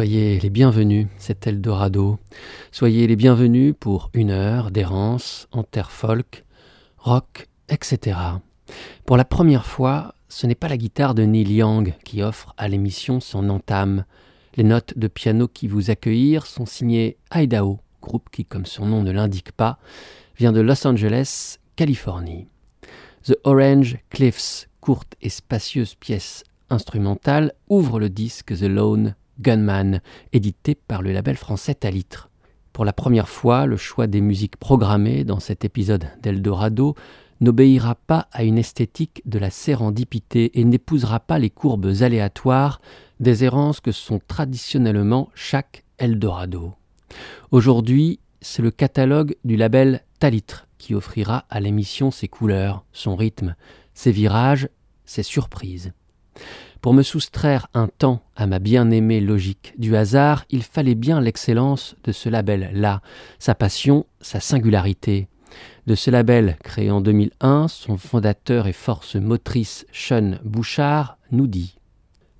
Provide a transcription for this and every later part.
Soyez les bienvenus, c'est Eldorado. Soyez les bienvenus pour une heure d'errance en terre folk, rock, etc. Pour la première fois, ce n'est pas la guitare de Neil Young qui offre à l'émission son entame. Les notes de piano qui vous accueillirent sont signées Idaho, groupe qui, comme son nom ne l'indique pas, vient de Los Angeles, Californie. The Orange Cliffs, courte et spacieuse pièce instrumentale, ouvre le disque The Lone Gunman, édité par le label français Talitre. Pour la première fois, le choix des musiques programmées dans cet épisode d'Eldorado n'obéira pas à une esthétique de la sérendipité et n'épousera pas les courbes aléatoires des errances que sont traditionnellement chaque Eldorado. Aujourd'hui, c'est le catalogue du label Talitre qui offrira à l'émission ses couleurs, son rythme, ses virages, ses surprises. Pour me soustraire un temps à ma bien-aimée logique du hasard, il fallait bien l'excellence de ce label-là, sa passion, sa singularité. De ce label, créé en 2001, son fondateur et force motrice Sean Bouchard nous dit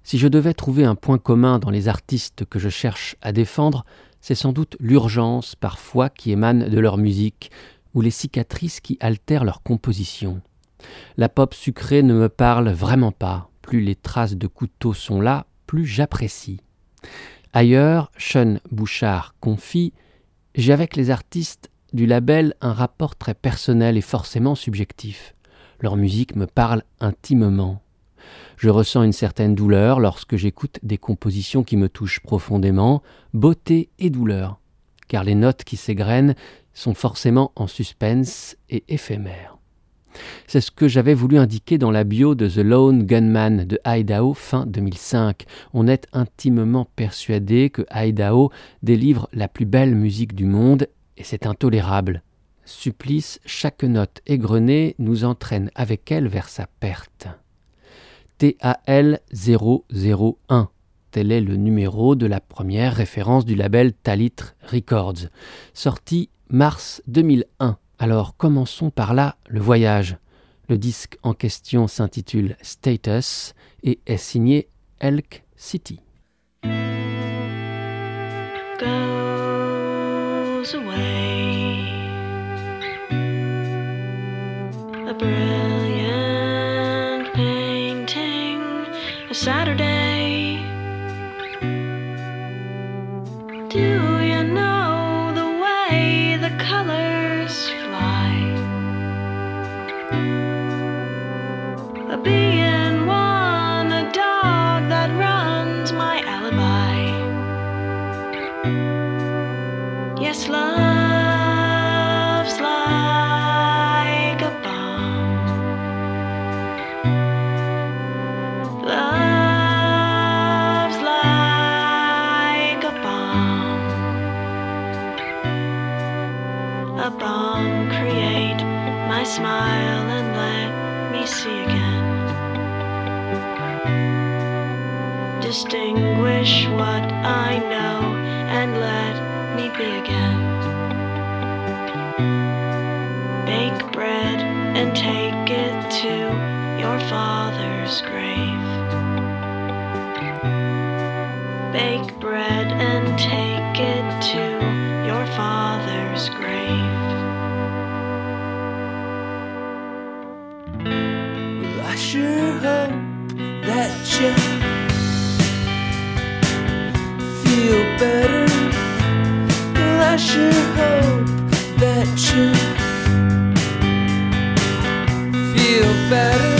Si je devais trouver un point commun dans les artistes que je cherche à défendre, c'est sans doute l'urgence parfois qui émane de leur musique, ou les cicatrices qui altèrent leur composition. La pop sucrée ne me parle vraiment pas, plus les traces de couteau sont là, plus j'apprécie. Ailleurs, Sean Bouchard confie J'ai avec les artistes du label un rapport très personnel et forcément subjectif. Leur musique me parle intimement. Je ressens une certaine douleur lorsque j'écoute des compositions qui me touchent profondément, beauté et douleur, car les notes qui s'égrènent sont forcément en suspense et éphémères. C'est ce que j'avais voulu indiquer dans la bio de The Lone Gunman de Idaho fin 2005. On est intimement persuadé que Idaho délivre la plus belle musique du monde et c'est intolérable. Supplice, chaque note égrenée nous entraîne avec elle vers sa perte. TAL 001. Tel est le numéro de la première référence du label Talitre Records, sorti mars 2001. Alors commençons par là le voyage. Le disque en question s'intitule Status et est signé Elk City. Distinguish what I know and let me be again. Bake bread and take it to your father's grave. Bake bread and take it to your father's grave. I sure hope that you better. Well, I sure hope that you feel better.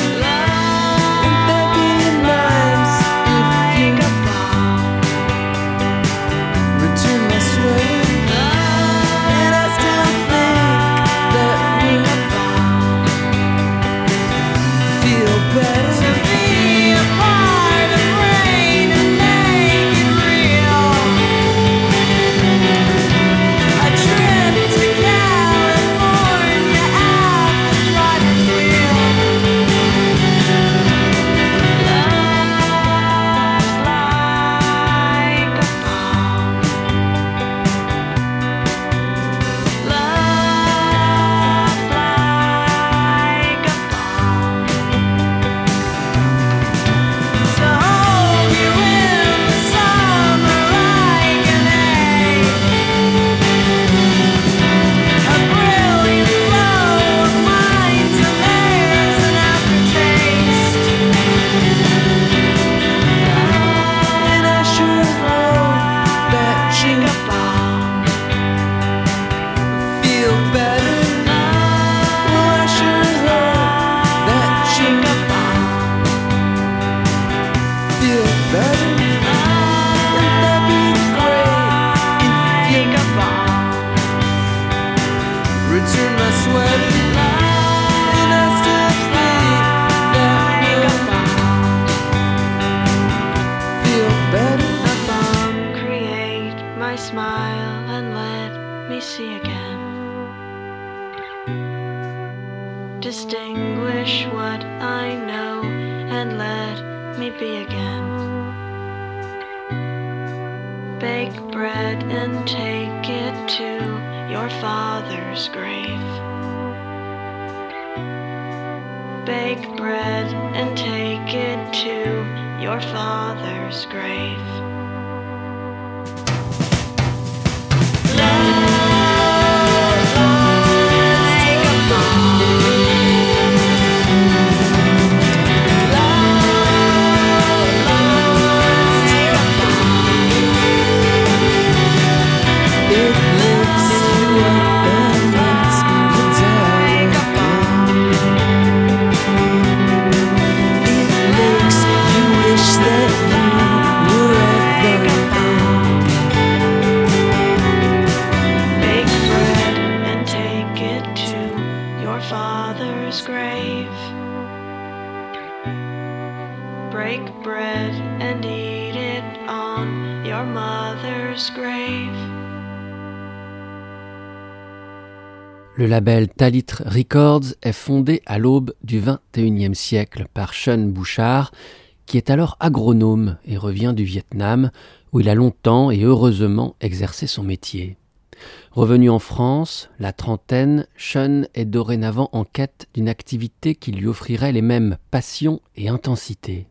Bake bread and take it to your father's grave. Le label Talitre Records est fondé à l'aube du XXIe siècle par Sean Bouchard, qui est alors agronome et revient du Vietnam, où il a longtemps et heureusement exercé son métier. Revenu en France, la trentaine, Sean est dorénavant en quête d'une activité qui lui offrirait les mêmes passions et intensités.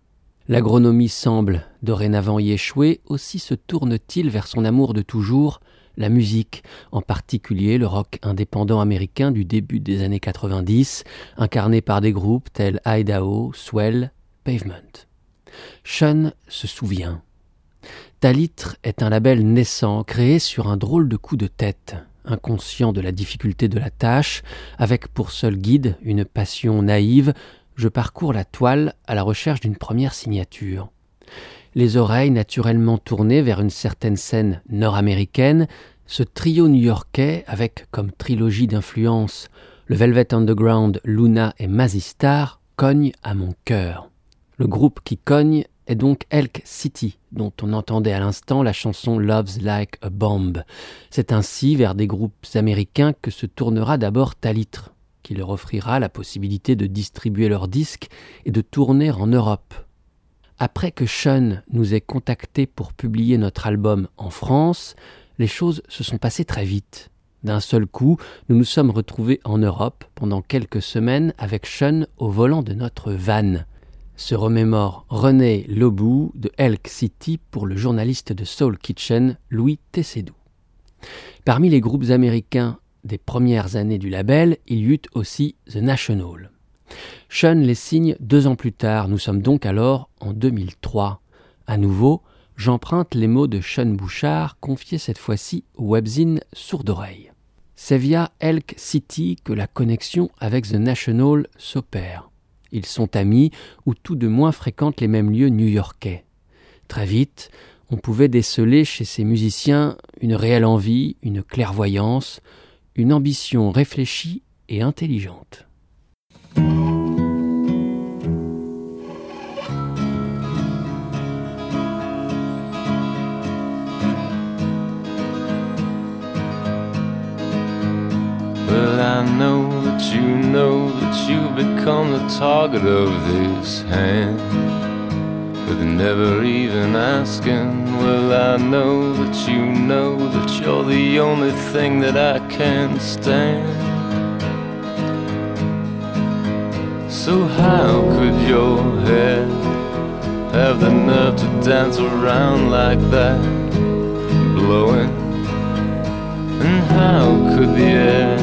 L'agronomie semble dorénavant y échouer, aussi se tourne-t-il vers son amour de toujours, la musique, en particulier le rock indépendant américain du début des années 90, incarné par des groupes tels Idaho, Swell, Pavement. Sean se souvient. Talitre est un label naissant, créé sur un drôle de coup de tête, inconscient de la difficulté de la tâche, avec pour seul guide une passion naïve, je parcours la toile à la recherche d'une première signature. Les oreilles naturellement tournées vers une certaine scène nord-américaine, ce trio new-yorkais, avec comme trilogie d'influence le Velvet Underground, Luna et Mazistar, cogne à mon cœur. Le groupe qui cogne est donc Elk City, dont on entendait à l'instant la chanson Love's Like a Bomb. C'est ainsi vers des groupes américains que se tournera d'abord Talitre, qui leur offrira la possibilité de distribuer leurs disques et de tourner en Europe. Après que Sean nous ait contactés pour publier notre album en France, les choses se sont passées très vite. D'un seul coup, nous nous sommes retrouvés en Europe pendant quelques semaines avec Sean au volant de notre van. Se remémore René Lobou de Elk City pour le journaliste de Soul Kitchen Louis Tessedou. Parmi les groupes américains des premières années du label, il y eut aussi The National. Sean les signe deux ans plus tard, nous sommes donc alors en 2003. À nouveau, j'emprunte les mots de Sean Bouchard, confiés cette fois-ci au webzine Sourd-oreille. C'est via Elk City que la connexion avec The National s'opère. Ils sont amis ou tout de moins fréquentent les mêmes lieux new-yorkais. Très vite, on pouvait déceler chez ces musiciens une réelle envie, une clairvoyance, une ambition réfléchie et intelligente. Well, I know that you know that you've become the target of this hand. With never even asking, well, I know that you know that you're the only thing that I can stand. So, how could your head have the nerve to dance around like that? Blowing and how could the air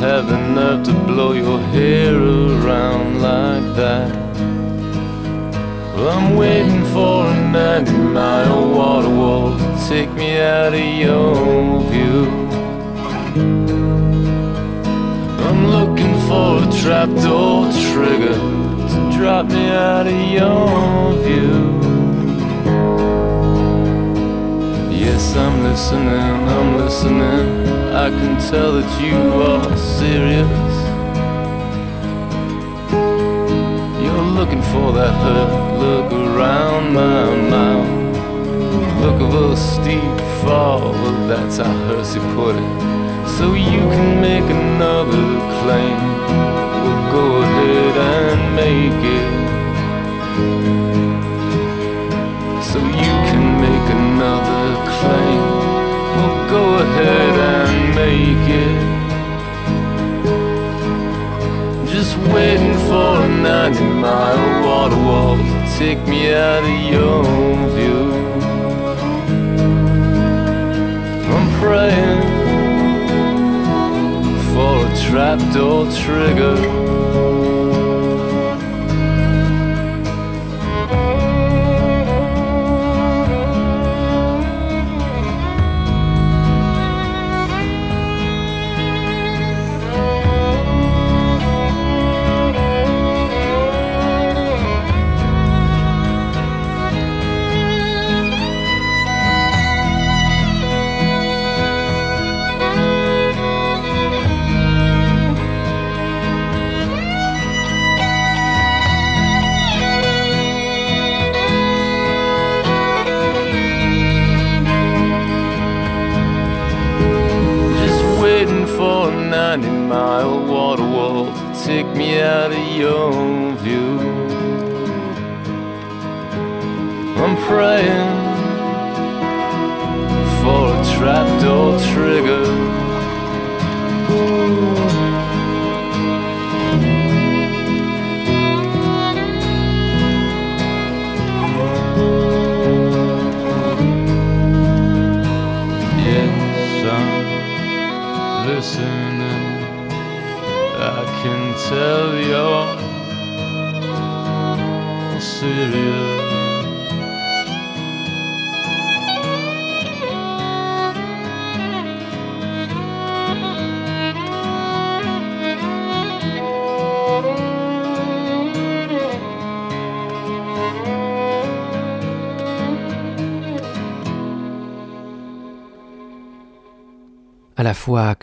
have the nerve to blow your hair around like that? Well, I'm waiting for a 90 mile water wall to take me out of your view. I'm looking for a trapdoor trigger to drop me out of your view. Yes, I'm listening, I'm listening. I can tell that you are serious. You're looking for that hurt look around my mouth. Look of a steep fall, that's how Hersey put it. So you can make another claim go ahead and make it. So you can make another claim. Well, go ahead and make it. Just waiting for a 90 mile water wall to take me out of your view. I'm praying for a trapdoor trigger.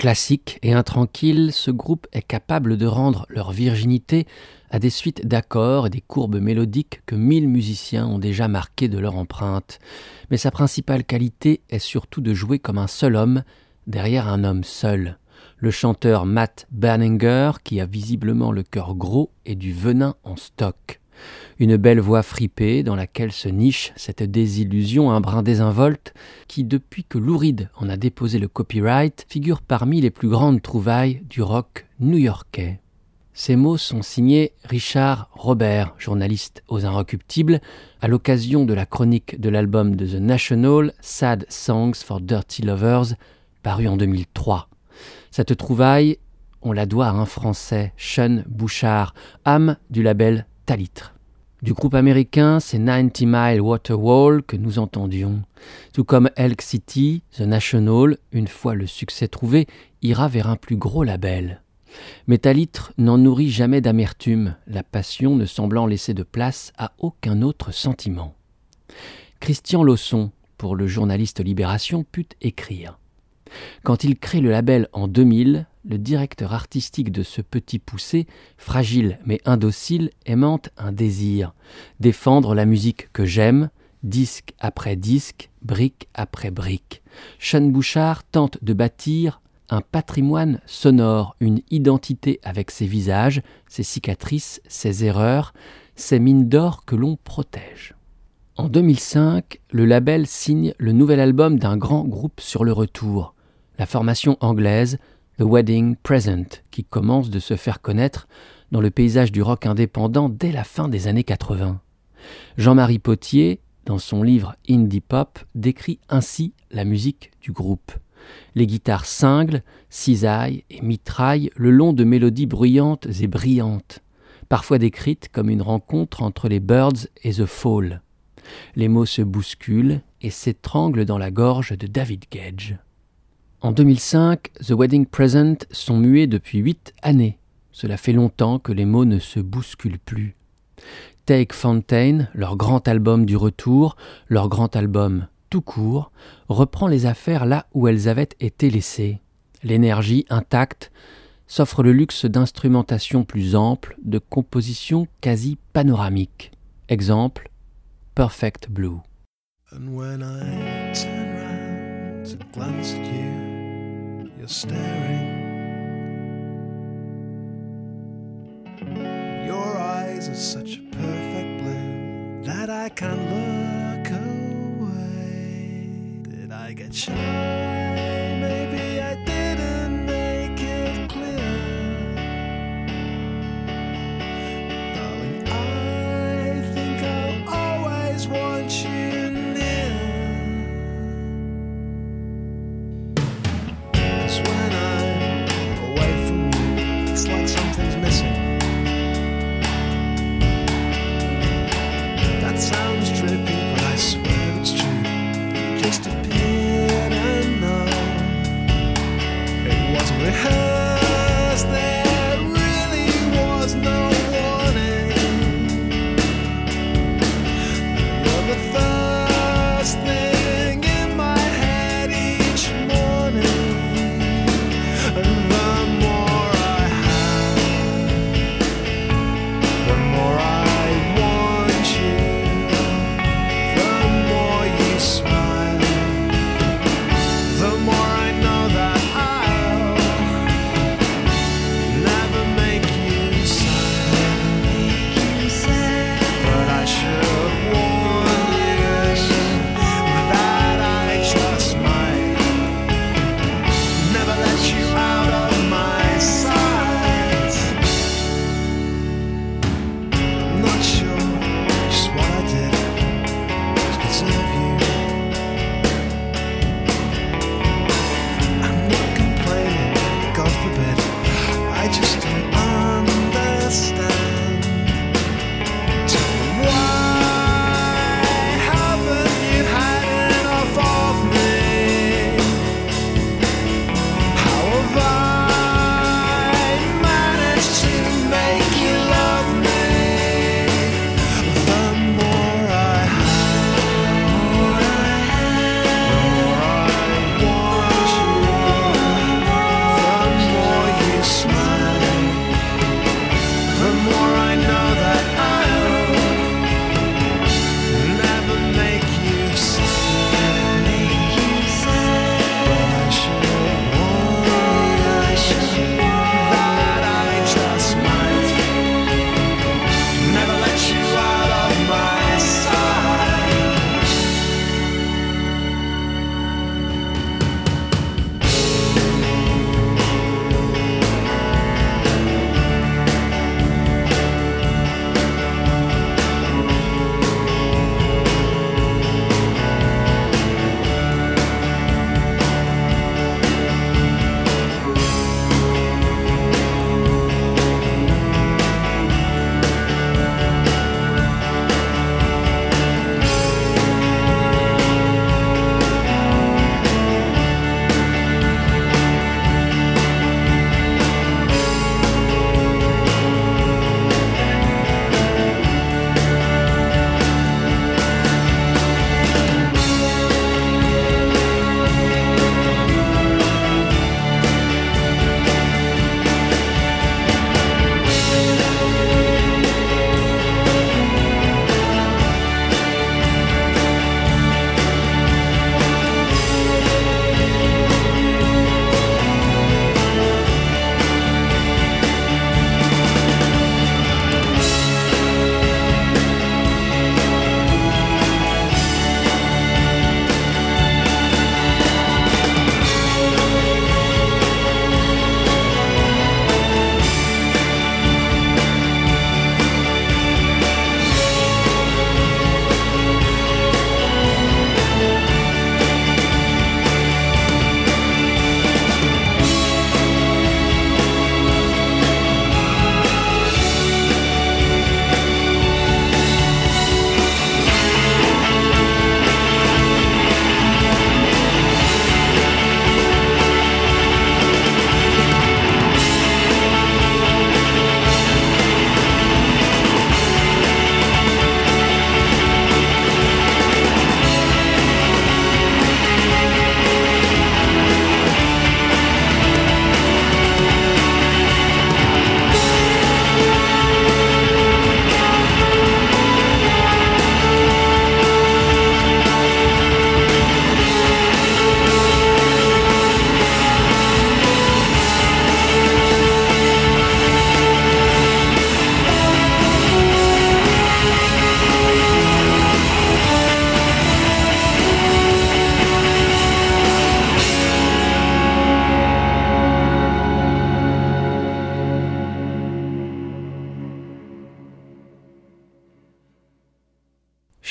Classique et intranquille, ce groupe est capable de rendre leur virginité à des suites d'accords et des courbes mélodiques que mille musiciens ont déjà marquées de leur empreinte. Mais sa principale qualité est surtout de jouer comme un seul homme derrière un homme seul. Le chanteur Matt Berninger, qui a visiblement le cœur gros et du venin en stock. Une belle voix fripée dans laquelle se niche cette désillusion un brin désinvolte qui, depuis que Lou Reed en a déposé le copyright, figure parmi les plus grandes trouvailles du rock new-yorkais. Ces mots sont signés Richard Robert, journaliste aux Inrecuptibles, à l'occasion de la chronique de l'album de The National Sad Songs for Dirty Lovers, paru en 2003. Cette trouvaille, on la doit à un Français, Sean Bouchard, âme du label Talitre. Du groupe américain, c'est 90 Mile Waterwall que nous entendions. Tout comme Elk City, The National, une fois le succès trouvé, ira vers un plus gros label. Mais Talitre n'en nourrit jamais d'amertume, la passion ne semblant laisser de place à aucun autre sentiment. Christian Lausson, pour le journaliste Libération, put écrire. Quand il crée le label en 2000, le directeur artistique de ce petit poussé, fragile mais indocile, aimante un désir défendre la musique que j'aime, disque après disque, brique après brique. Sean Bouchard tente de bâtir un patrimoine sonore, une identité avec ses visages, ses cicatrices, ses erreurs, ces mines d'or que l'on protège. En 2005, le label signe le nouvel album d'un grand groupe sur le retour, la formation anglaise The Wedding Present, qui commence de se faire connaître dans le paysage du rock indépendant dès la fin des années 80. Jean-Marie Potier, dans son livre Indie Pop, décrit ainsi la musique du groupe. Les guitares cinglent, cisaillent et mitraillent le long de mélodies bruyantes et brillantes, parfois décrites comme une rencontre entre les Birds et The Fall. Les mots se bousculent et s'étranglent dans la gorge de David Gage. En 2005, The Wedding Present sont muets depuis huit années. Cela fait longtemps que les mots ne se bousculent plus. Take Fontaine, leur grand album du retour, leur grand album tout court, reprend les affaires là où elles avaient été laissées. L'énergie intacte s'offre le luxe d'instrumentation plus ample, de composition quasi panoramique. Exemple, Perfect Blue. You're staring. Your eyes are such a perfect blue that I can't look away. Did I get shy?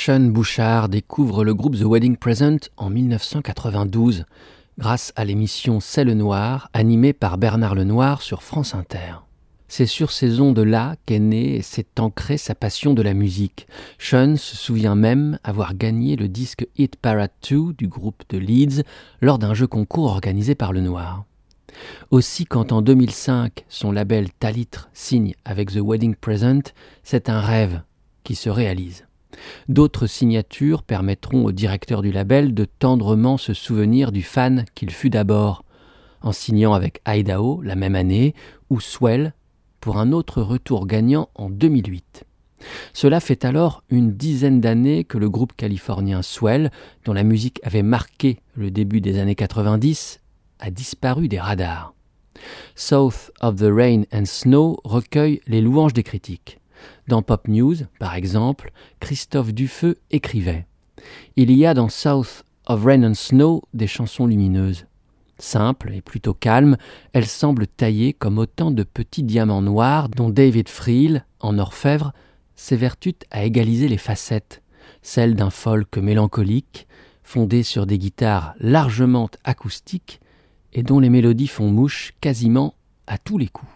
Sean Bouchard découvre le groupe The Wedding Present en 1992 grâce à l'émission C'est le Noir animée par Bernard Lenoir sur France Inter. C'est sur ces ondes-là qu'est née et s'est ancrée sa passion de la musique. Sean se souvient même avoir gagné le disque Hit Parade 2 du groupe de Leeds lors d'un jeu concours organisé par le Noir. Aussi, quand en 2005 son label Talitre signe avec The Wedding Present, c'est un rêve qui se réalise. D'autres signatures permettront au directeur du label de tendrement se souvenir du fan qu'il fut d'abord, en signant avec Idaho la même année, ou Swell pour un autre retour gagnant en 2008. Cela fait alors une dizaine d'années que le groupe californien Swell, dont la musique avait marqué le début des années 90, a disparu des radars. South of the Rain and Snow recueille les louanges des critiques. Dans Pop News, par exemple, Christophe Dufeu écrivait Il y a dans South of Rain and Snow des chansons lumineuses. Simple et plutôt calme, elle semble taillée comme autant de petits diamants noirs dont David Friel, en orfèvre, s'évertue à égaliser les facettes, celles d'un folk mélancolique, fondé sur des guitares largement acoustiques et dont les mélodies font mouche quasiment à tous les coups.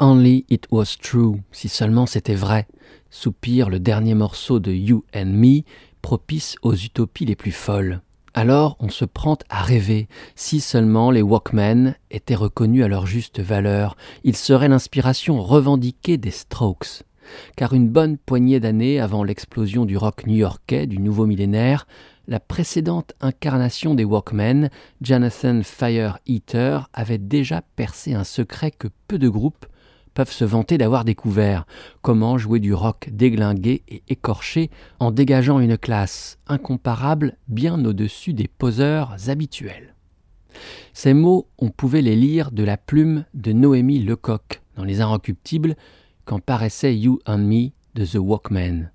Only it was true, si seulement c'était vrai, soupire le dernier morceau de You and Me, propice aux utopies les plus folles. Alors on se prend à rêver, si seulement les Walkmen étaient reconnus à leur juste valeur, ils seraient l'inspiration revendiquée des Strokes. Car une bonne poignée d'années avant l'explosion du rock new-yorkais du nouveau millénaire, la précédente incarnation des Walkmen, Jonathan Fire Eater, avait déjà percé un secret que peu de groupes peuvent se vanter d'avoir découvert comment jouer du rock déglingué et écorché en dégageant une classe incomparable bien au-dessus des poseurs habituels. Ces mots, on pouvait les lire de la plume de Noémie Lecoq dans Les Inrecuptibles quand paraissait You and Me de The Walkmen.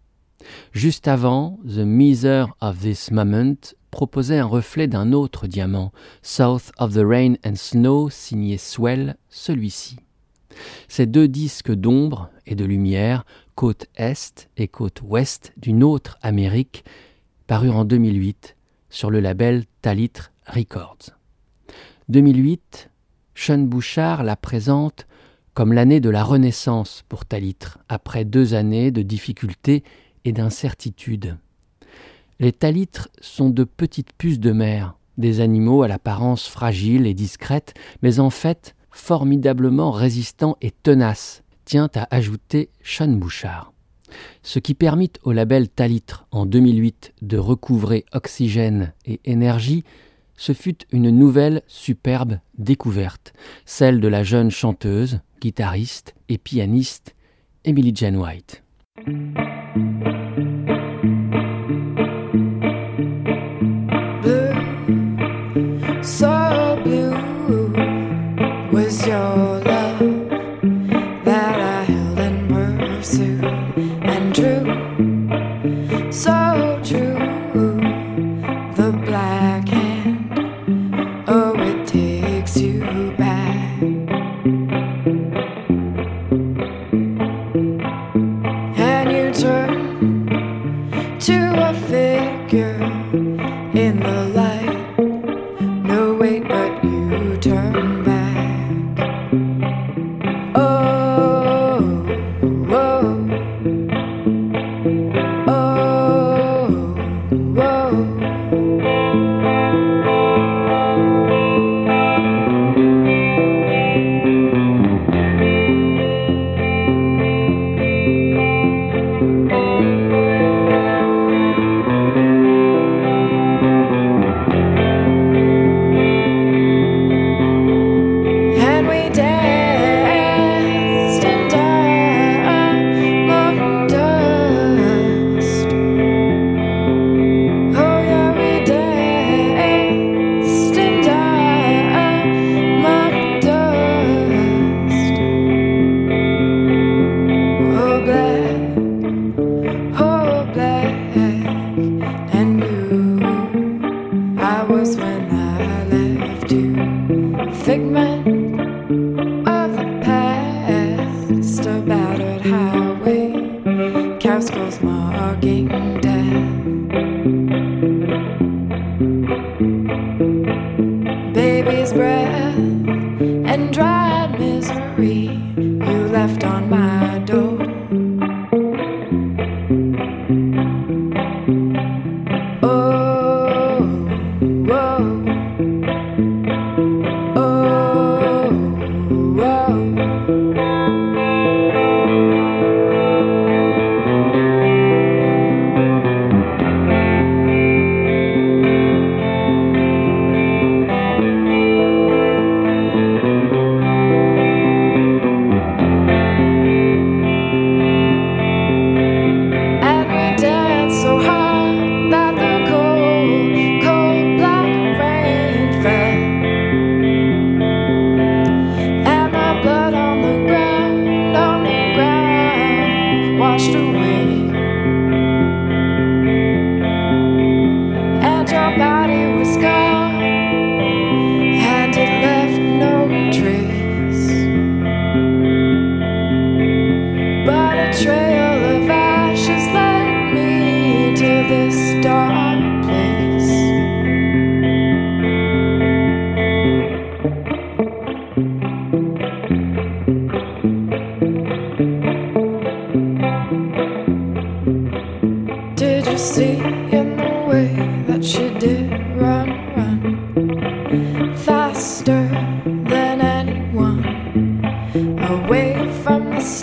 Juste avant, The Miser of This Moment proposait un reflet d'un autre diamant, South of the Rain and Snow, signé Swell, celui-ci. Ces deux disques d'ombre et de lumière, côte est et côte ouest d'une autre Amérique, parurent en 2008 sur le label Talitre Records. 2008, Sean Bouchard la présente comme l'année de la renaissance pour Talitre, après deux années de difficultés et d'incertitudes. Les talitres sont de petites puces de mer, des animaux à l'apparence fragile et discrète, mais en fait formidablement résistants et tenaces, tient à ajouter Sean Bouchard. Ce qui permit au label Talitre en 2008 de recouvrer oxygène et énergie, ce fut une nouvelle superbe découverte, celle de la jeune chanteuse, guitariste et pianiste Emily Jane White.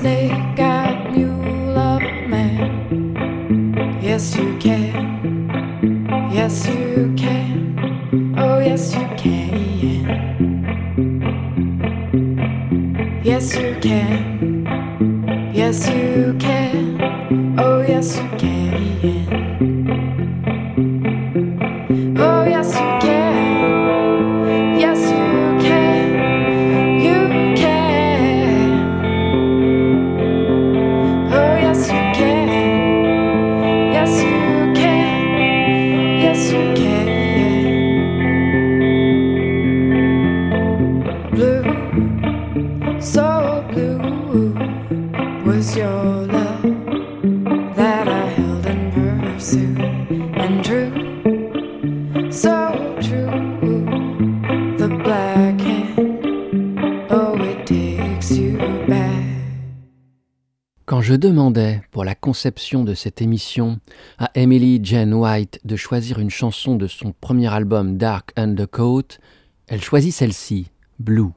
Snake je demandais, pour la conception de cette émission, à Emily Jane White de choisir une chanson de son premier album Dark Undercoat, elle choisit celle-ci, Blue.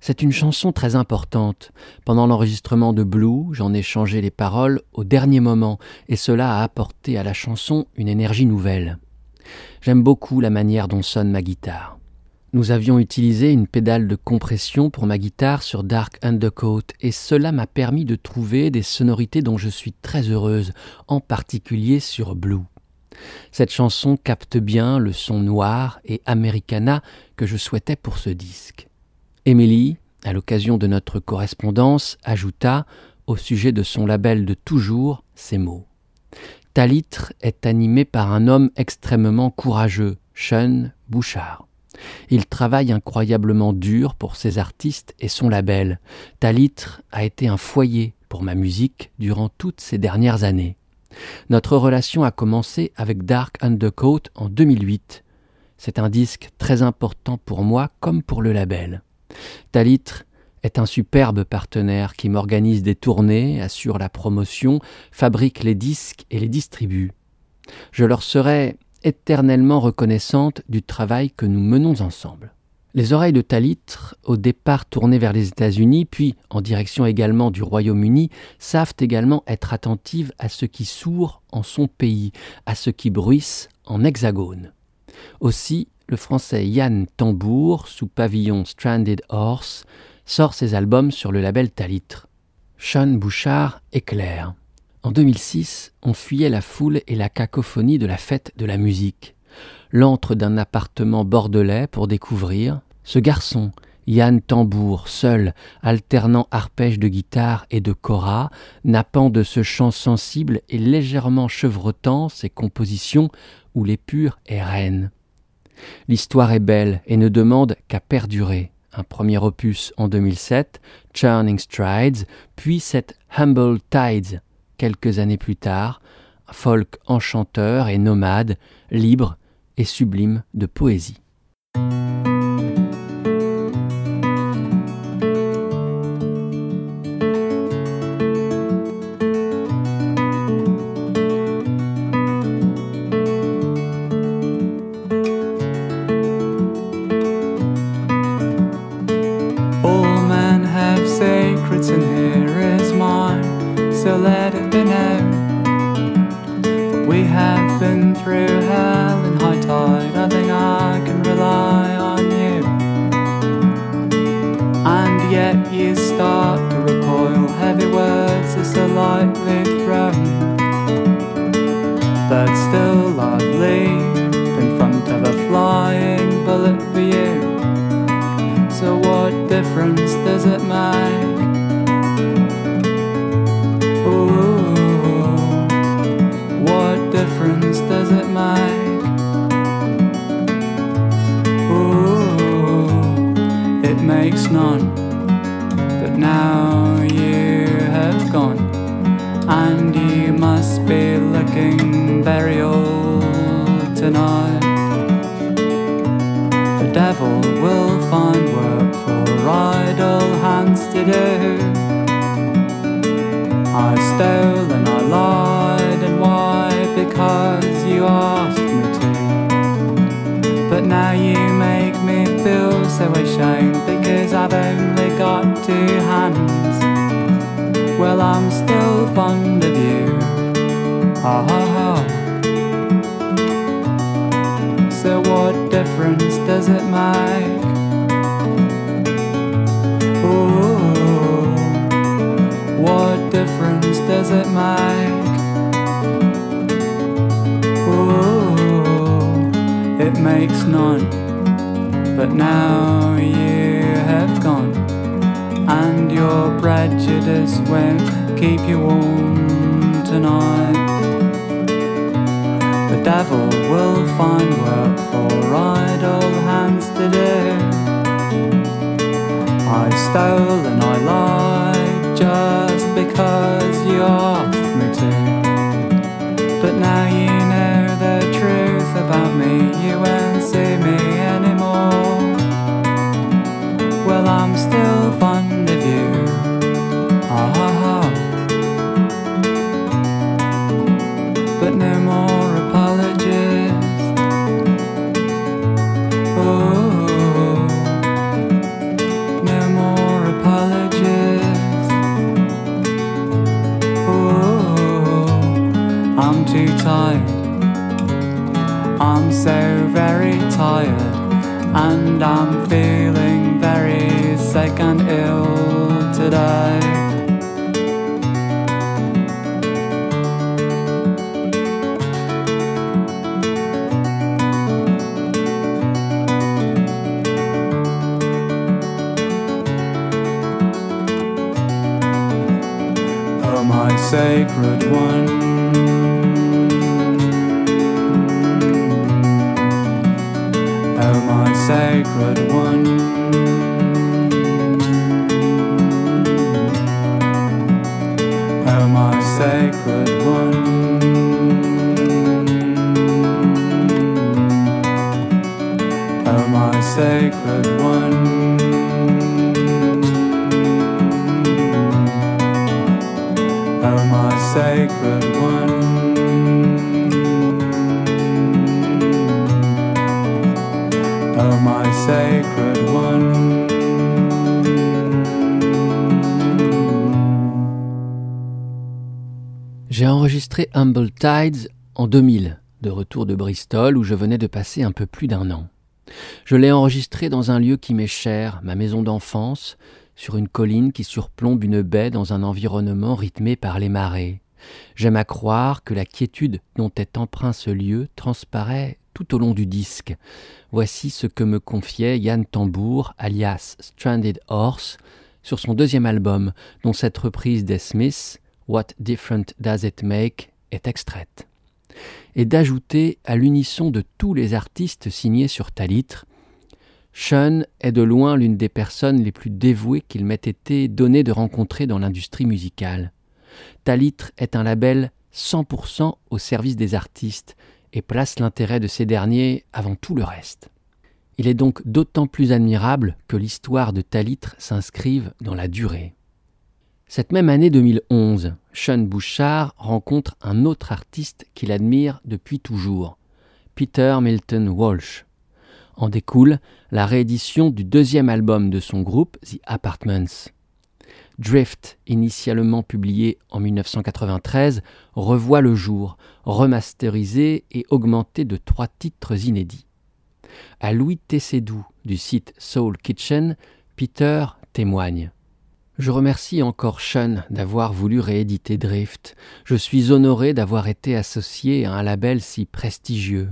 C'est une chanson très importante. Pendant l'enregistrement de Blue, j'en ai changé les paroles au dernier moment, et cela a apporté à la chanson une énergie nouvelle. J'aime beaucoup la manière dont sonne ma guitare. Nous avions utilisé une pédale de compression pour ma guitare sur Dark Undercoat et cela m'a permis de trouver des sonorités dont je suis très heureuse, en particulier sur Blue. Cette chanson capte bien le son noir et americana que je souhaitais pour ce disque. Emily, à l'occasion de notre correspondance, ajouta, au sujet de son label de toujours, ces mots. Ta litre est animée par un homme extrêmement courageux, Sean Bouchard. Il travaille incroyablement dur pour ses artistes et son label. Ta litre a été un foyer pour ma musique durant toutes ces dernières années. Notre relation a commencé avec Dark Undercoat en 2008. C'est un disque très important pour moi comme pour le label. Talitre est un superbe partenaire qui m'organise des tournées, assure la promotion, fabrique les disques et les distribue. Je leur serai éternellement reconnaissante du travail que nous menons ensemble. Les oreilles de Talitre, au départ tournées vers les États-Unis, puis en direction également du Royaume-Uni, savent également être attentives à ce qui sourd en son pays, à ce qui bruisse en hexagone. Aussi, le français Yann Tambour, sous pavillon Stranded Horse, sort ses albums sur le label Talitre. Sean Bouchard éclaire. En 2006, on fuyait la foule et la cacophonie de la fête de la musique. L'antre d'un appartement bordelais pour découvrir ce garçon, Yann Tambour, seul, alternant arpège de guitare et de cora, nappant de ce chant sensible et légèrement chevrotant ses compositions où l'épure est reine. L'histoire est belle et ne demande qu'à perdurer. Un premier opus en 2007, Churning Strides, puis cette Humble Tides, quelques années plus tard, folk enchanteur et nomade, libre et sublime de poésie. Let it be known. We have been through hell and high tide, I think I can rely on you. And yet you start to recoil, heavy words are so lightly thrown. But still lovely, in front of a flying bullet for you. So what difference does it make? difference does it make? Ooh, it makes none. But now you have gone, and you must be looking very old tonight. The devil will find work for idle hands to do. I stole and I lied you asked me to. But now you make me feel so ashamed because I've only got two hands. Well, I'm still fond of you. Ha. So, what difference does it make? Ooh, what difference does it make? Makes none. But now you have gone, and your prejudice won't keep you warm tonight. The devil will find work for idle hands to do. I stole J'ai enregistré Humble Tides en 2000, de retour de Bristol où je venais de passer un peu plus d'un an. Je l'ai enregistré dans un lieu qui m'est cher, ma maison d'enfance, sur une colline qui surplombe une baie dans un environnement rythmé par les marées. J'aime à croire que la quiétude dont est empreint ce lieu transparaît tout au long du disque. Voici ce que me confiait Yann Tambour, alias Stranded Horse, sur son deuxième album, dont cette reprise des Smiths, What Different Does It Make, est extraite. Et d'ajouter à l'unisson de tous les artistes signés sur Talitre, Sean est de loin l'une des personnes les plus dévouées qu'il m'ait été donné de rencontrer dans l'industrie musicale. Talitre est un label 100% au service des artistes et place l'intérêt de ces derniers avant tout le reste. Il est donc d'autant plus admirable que l'histoire de Talitre s'inscrive dans la durée. Cette même année 2011, Sean Bouchard rencontre un autre artiste qu'il admire depuis toujours, Peter Milton Walsh. En découle la réédition du deuxième album de son groupe, The Apartments. Drift, initialement publié en 1993, revoit le jour, remasterisé et augmenté de trois titres inédits. À Louis Tessédou du site Soul Kitchen, Peter témoigne. Je remercie encore Sean d'avoir voulu rééditer Drift. Je suis honoré d'avoir été associé à un label si prestigieux.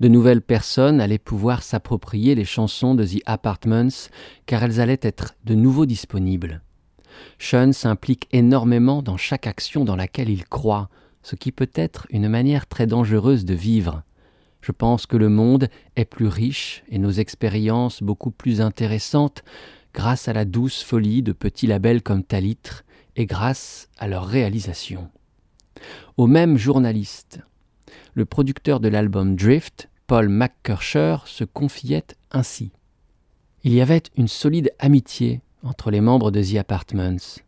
De nouvelles personnes allaient pouvoir s'approprier les chansons de The Apartments car elles allaient être de nouveau disponibles. Sean s'implique énormément dans chaque action dans laquelle il croit, ce qui peut être une manière très dangereuse de vivre. Je pense que le monde est plus riche et nos expériences beaucoup plus intéressantes grâce à la douce folie de petits labels comme Talitre et grâce à leur réalisation. Au même journaliste, le producteur de l'album Drift, Paul McKercher, se confiait ainsi. Il y avait une solide amitié entre les membres de The Apartments,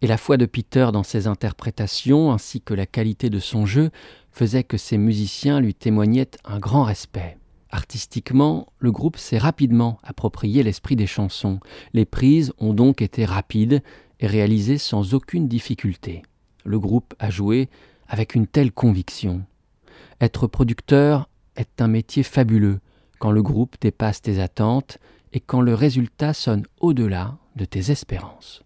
et la foi de Peter dans ses interprétations ainsi que la qualité de son jeu faisait que ses musiciens lui témoignaient un grand respect. Artistiquement, le groupe s'est rapidement approprié l'esprit des chansons. Les prises ont donc été rapides et réalisées sans aucune difficulté. Le groupe a joué avec une telle conviction. Être producteur est un métier fabuleux quand le groupe dépasse tes attentes et quand le résultat sonne au-delà de tes espérances.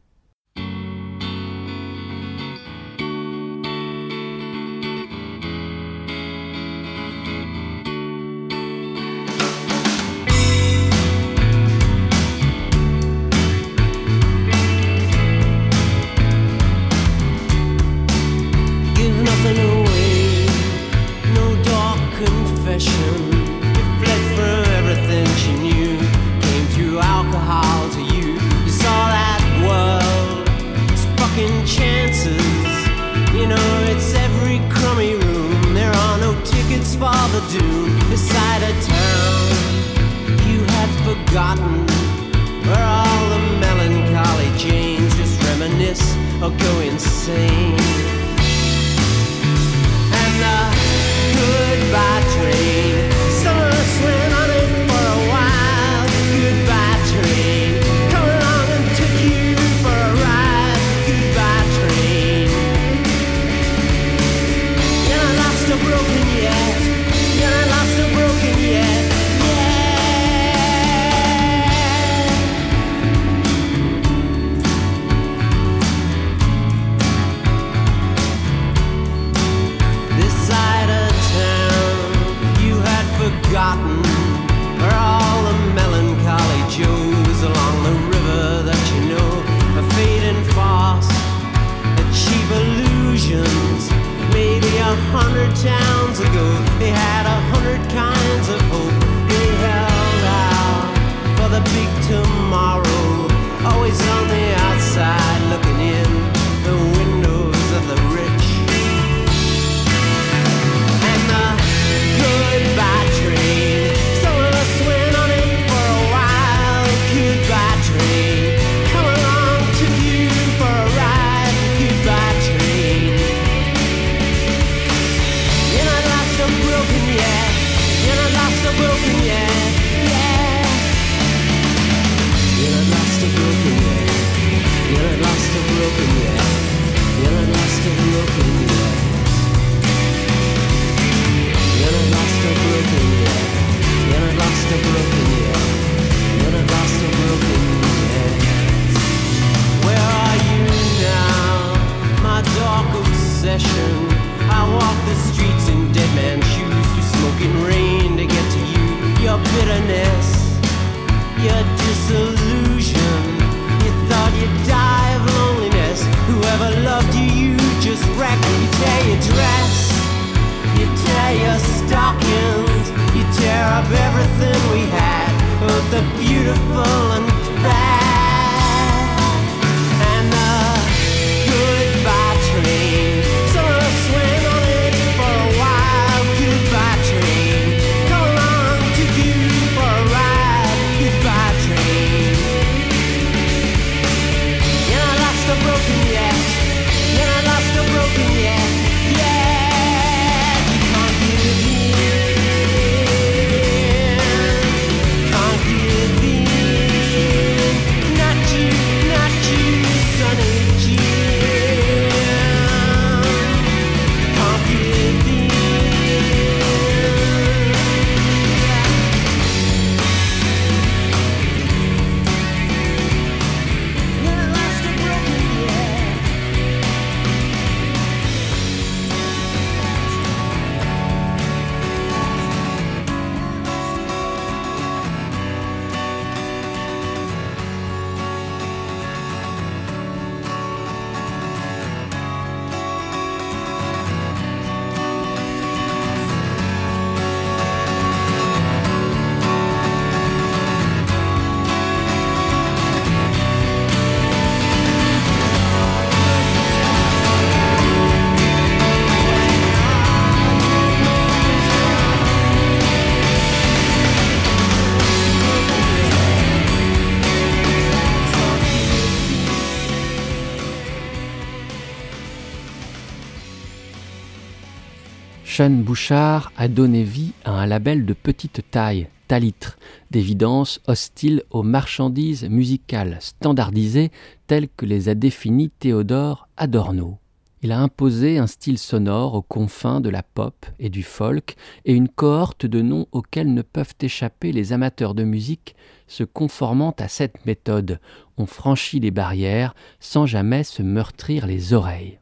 Bouchard a donné vie à un label de petite taille, Talitre, d'évidence hostile aux marchandises musicales standardisées telles que les a définies Théodore Adorno. Il a imposé un style sonore aux confins de la pop et du folk et une cohorte de noms auxquels ne peuvent échapper les amateurs de musique se conformant à cette méthode. On franchit les barrières sans jamais se meurtrir les oreilles.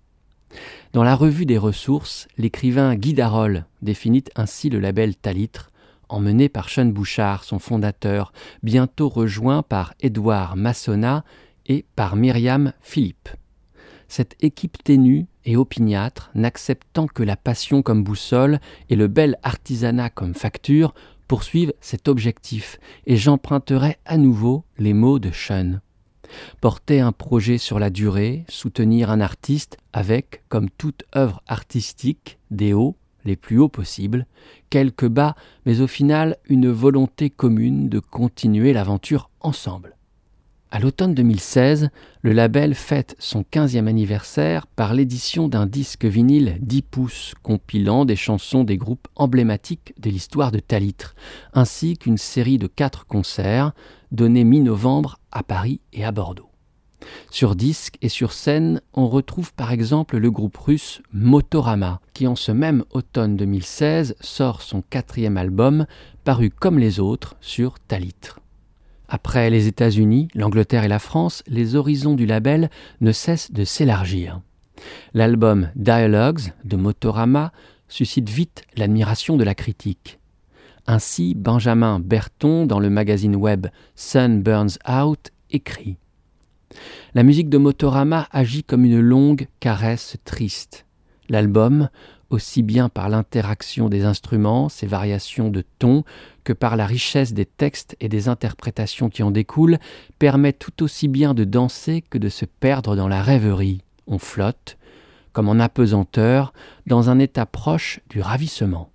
Dans la revue des ressources, l'écrivain Guy Darol définit ainsi le label Talitre, emmené par Sean Bouchard, son fondateur, bientôt rejoint par Édouard Massona et par Myriam Philippe. Cette équipe ténue et opiniâtre, n'acceptant que la passion comme boussole et le bel artisanat comme facture, poursuivent cet objectif, et j'emprunterai à nouveau les mots de Sean porter un projet sur la durée, soutenir un artiste avec, comme toute œuvre artistique, des hauts, les plus hauts possibles, quelques bas, mais au final une volonté commune de continuer l'aventure ensemble. À l'automne 2016, le label fête son 15e anniversaire par l'édition d'un disque vinyle 10 pouces compilant des chansons des groupes emblématiques de l'histoire de Talitre, ainsi qu'une série de quatre concerts donnés mi-novembre à Paris et à Bordeaux. Sur disque et sur scène, on retrouve par exemple le groupe russe Motorama, qui en ce même automne 2016 sort son quatrième album, paru comme les autres sur Talitre. Après les États-Unis, l'Angleterre et la France, les horizons du label ne cessent de s'élargir. L'album Dialogues de Motorama suscite vite l'admiration de la critique. Ainsi, Benjamin Berton, dans le magazine web Sun Burns Out, écrit La musique de Motorama agit comme une longue caresse triste. L'album, aussi bien par l'interaction des instruments, ses variations de ton, que par la richesse des textes et des interprétations qui en découlent, permet tout aussi bien de danser que de se perdre dans la rêverie. On flotte, comme en apesanteur, dans un état proche du ravissement.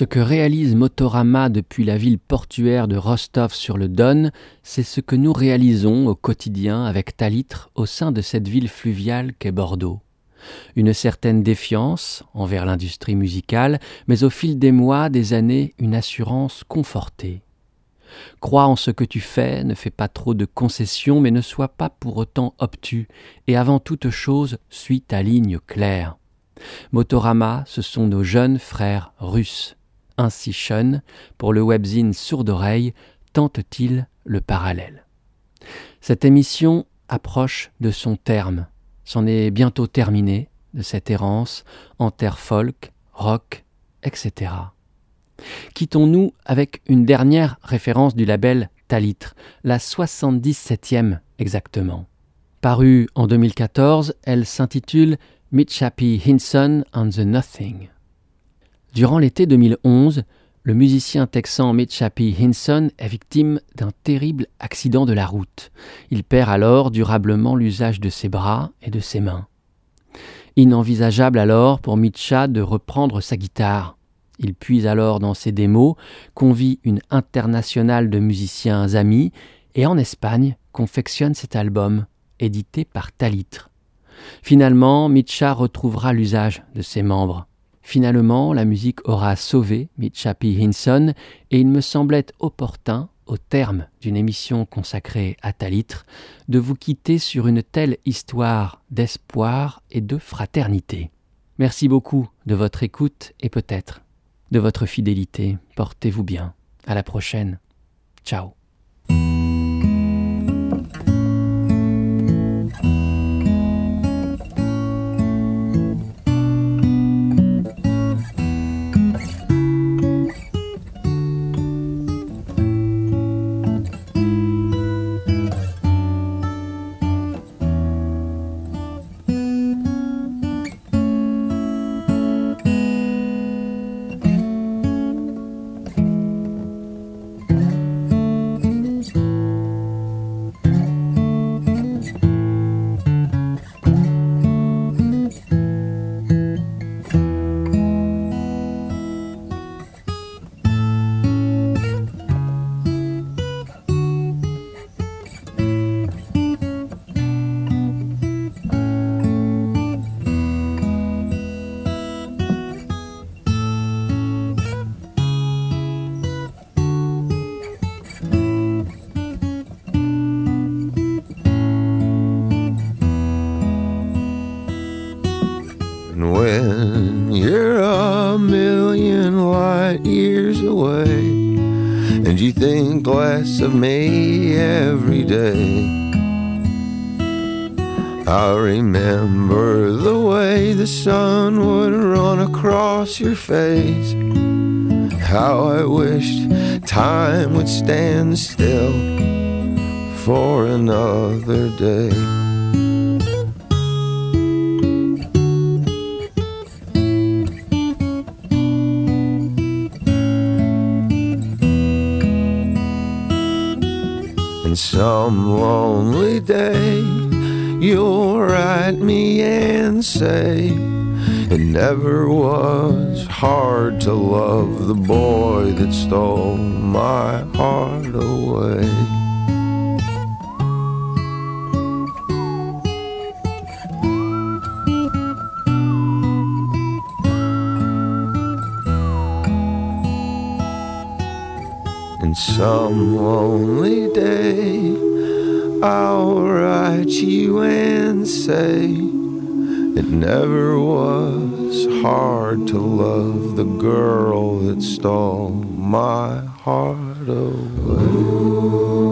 Ce que réalise Motorama depuis la ville portuaire de Rostov sur le Don, c'est ce que nous réalisons au quotidien avec Talitre au sein de cette ville fluviale qu'est Bordeaux. Une certaine défiance envers l'industrie musicale, mais au fil des mois, des années, une assurance confortée. Crois en ce que tu fais, ne fais pas trop de concessions, mais ne sois pas pour autant obtus, et avant toute chose, suis ta ligne claire. Motorama, ce sont nos jeunes frères russes. Ainsi Sean, pour le webzine Sourd d'oreille, tente-t-il le parallèle. Cette émission approche de son terme. C'en est bientôt terminé de cette errance en terre folk, rock, etc. Quittons-nous avec une dernière référence du label Talitre, la 77e exactement. Parue en 2014, elle s'intitule Mitch Happy Hinson and the Nothing. Durant l'été 2011, le musicien texan Mitch Happy Hinson est victime d'un terrible accident de la route. Il perd alors durablement l'usage de ses bras et de ses mains. Inenvisageable alors pour Mitcha de reprendre sa guitare. Il puise alors dans ses démos, convie une internationale de musiciens amis et en Espagne confectionne cet album, édité par Talitre. Finalement, Mitcha retrouvera l'usage de ses membres. Finalement, la musique aura sauvé Mitcha P. Hinson et il me semblait opportun, au terme d'une émission consacrée à Talitre, de vous quitter sur une telle histoire d'espoir et de fraternité. Merci beaucoup de votre écoute et peut-être de votre fidélité. Portez-vous bien. À la prochaine. Ciao. I remember the way the sun would run across your face. How I wished time would stand still for another day. Some lonely day you'll write me and say it never was hard to love the boy that stole my heart away. And some lonely day I'll write you and say it never was hard to love the girl that stole my heart away.